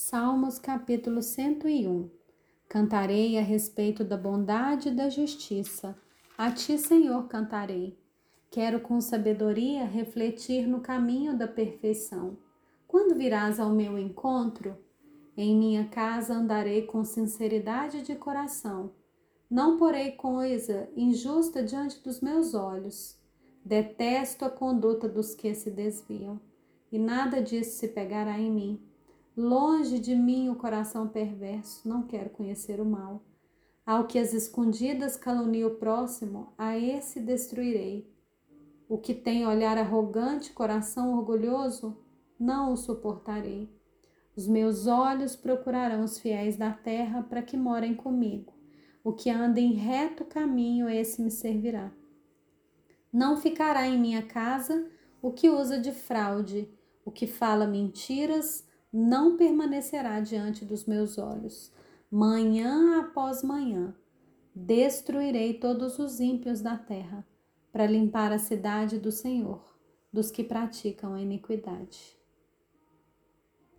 Salmos capítulo 101 Cantarei a respeito da bondade e da justiça. A ti, Senhor, cantarei. Quero com sabedoria refletir no caminho da perfeição. Quando virás ao meu encontro, em minha casa andarei com sinceridade de coração. Não porei coisa injusta diante dos meus olhos. Detesto a conduta dos que se desviam, e nada disso se pegará em mim. Longe de mim o coração perverso, não quero conhecer o mal. Ao que as escondidas calunia o próximo, a esse destruirei. O que tem olhar arrogante, coração orgulhoso, não o suportarei. Os meus olhos procurarão os fiéis da terra para que morem comigo. O que anda em reto caminho, esse me servirá. Não ficará em minha casa o que usa de fraude, o que fala mentiras, não permanecerá diante dos meus olhos. Manhã após manhã, destruirei todos os ímpios da terra, para limpar a cidade do Senhor, dos que praticam a iniquidade.